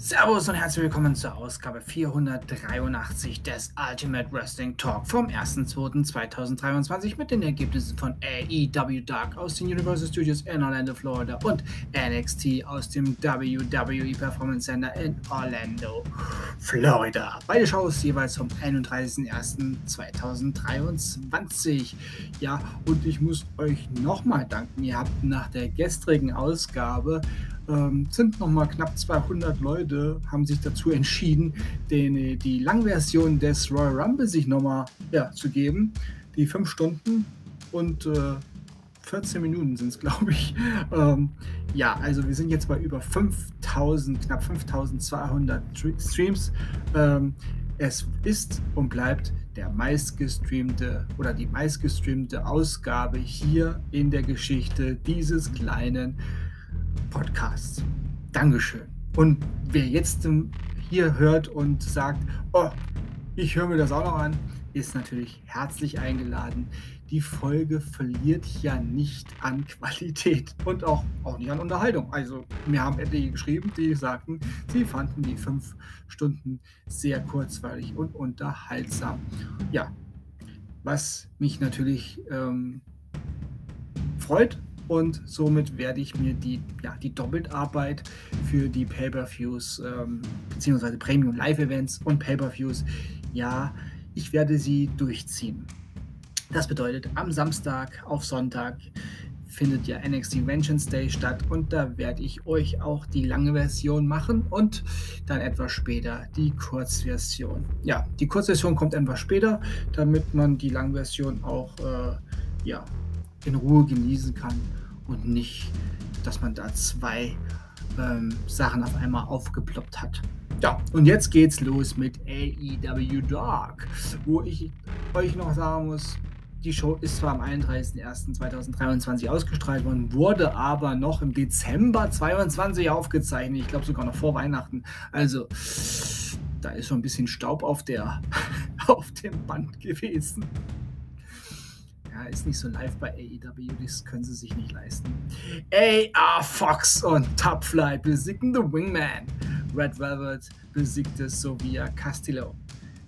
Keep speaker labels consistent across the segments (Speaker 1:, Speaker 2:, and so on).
Speaker 1: Servus und herzlich willkommen zur Ausgabe 483 des Ultimate Wrestling Talk vom 1.2.2023 mit den Ergebnissen von AEW Dark aus den Universal Studios in Orlando, Florida und NXT aus dem WWE Performance Center in Orlando, Florida. Beide Shows jeweils vom 31.01.2023. Ja, und ich muss euch nochmal danken. Ihr habt nach der gestrigen Ausgabe ähm, sind noch mal knapp 200 Leute, haben sich dazu entschieden, den, die Langversion des Royal Rumble sich noch mal ja, zu geben. Die fünf Stunden und äh, 14 Minuten sind es, glaube ich. Ähm, ja, also wir sind jetzt bei über 5000, knapp 5200 Streams. Ähm, es ist und bleibt der meistgestreamte oder die meistgestreamte Ausgabe hier in der Geschichte dieses kleinen Podcasts. Dankeschön. Und wer jetzt hier hört und sagt, oh, ich höre mir das auch noch an, ist natürlich herzlich eingeladen. Die Folge verliert ja nicht an Qualität und auch, auch nicht an Unterhaltung. Also, mir haben etliche geschrieben, die sagten, sie fanden die fünf Stunden sehr kurzweilig und unterhaltsam. Ja, was mich natürlich ähm, freut und somit werde ich mir die, ja, die Doppeltarbeit für die Pay-Per-Views ähm, beziehungsweise Premium Live-Events und Pay-Per-Views, ja, ich werde sie durchziehen. Das bedeutet, am Samstag auf Sonntag findet ja NXT Vengeance Day statt und da werde ich euch auch die lange Version machen und dann etwas später die Kurzversion. Ja, die Kurzversion kommt etwas später, damit man die Langversion auch äh, ja, in Ruhe genießen kann und nicht, dass man da zwei ähm, Sachen auf einmal aufgeploppt hat. Ja, und jetzt geht's los mit AEW Dark, wo ich euch noch sagen muss, die Show ist zwar am 31.01.2023 ausgestrahlt worden, wurde aber noch im Dezember 2022 aufgezeichnet. Ich glaube sogar noch vor Weihnachten. Also, da ist schon ein bisschen Staub auf, der, auf dem Band gewesen. Ja, ist nicht so live bei AEW, das können sie sich nicht leisten. AR Fox und Top Flight besiegten The Wingman. Red Velvet besiegte Sovia Castillo.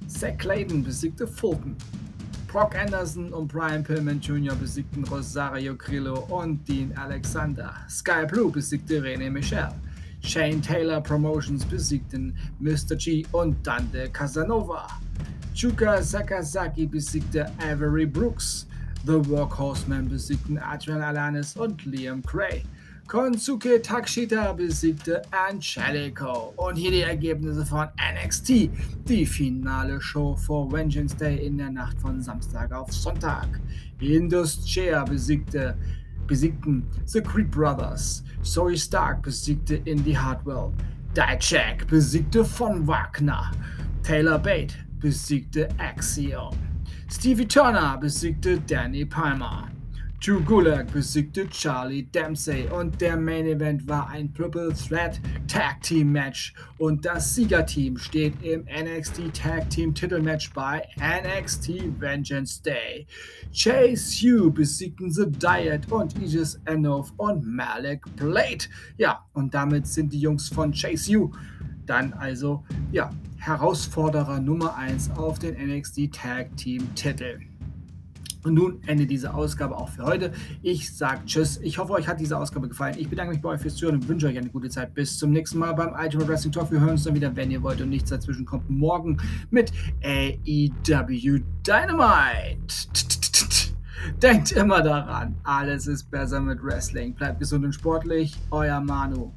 Speaker 1: Zack Clayton besiegte Fulton. Brock Anderson und Brian Pillman Jr. besiegten Rosario Grillo und Dean Alexander. Sky Blue besiegte René Michel. Shane Taylor Promotions besiegten Mr. G und Dante Casanova. Chuka Sakazaki besiegte Avery Brooks. The Workhorsemen besiegten Adrian Alanis und Liam Gray. Konsuke Takshita besiegte Angelico. Und hier die Ergebnisse von NXT. Die finale Show vor Vengeance Day in der Nacht von Samstag auf Sonntag. Indus Chair besiegte, besiegten The Creed Brothers. Zoe Stark besiegte Indy Hartwell. Dijak besiegte Von Wagner. Taylor Bate besiegte Axiom. Stevie Turner besiegte Danny Palmer. Drew Gulak besiegte Charlie Dempsey und der Main Event war ein Triple Threat Tag Team Match und das Siegerteam steht im NXT Tag Team Titelmatch bei NXT Vengeance Day. Chase Hugh besiegten The Diet und Aegis Enough und Malik Blade. Ja, und damit sind die Jungs von Chase Hugh dann also, ja, Herausforderer Nummer 1 auf den NXT Tag Team Titel. Und nun endet diese Ausgabe auch für heute. Ich sage Tschüss. Ich hoffe, euch hat diese Ausgabe gefallen. Ich bedanke mich bei euch fürs Zuhören und wünsche euch eine gute Zeit. Bis zum nächsten Mal beim Ultimate Wrestling Talk. Wir hören uns dann wieder, wenn ihr wollt und nichts dazwischen kommt. Morgen mit AEW Dynamite. Denkt immer daran, alles ist besser mit Wrestling. Bleibt gesund und sportlich. Euer Manu.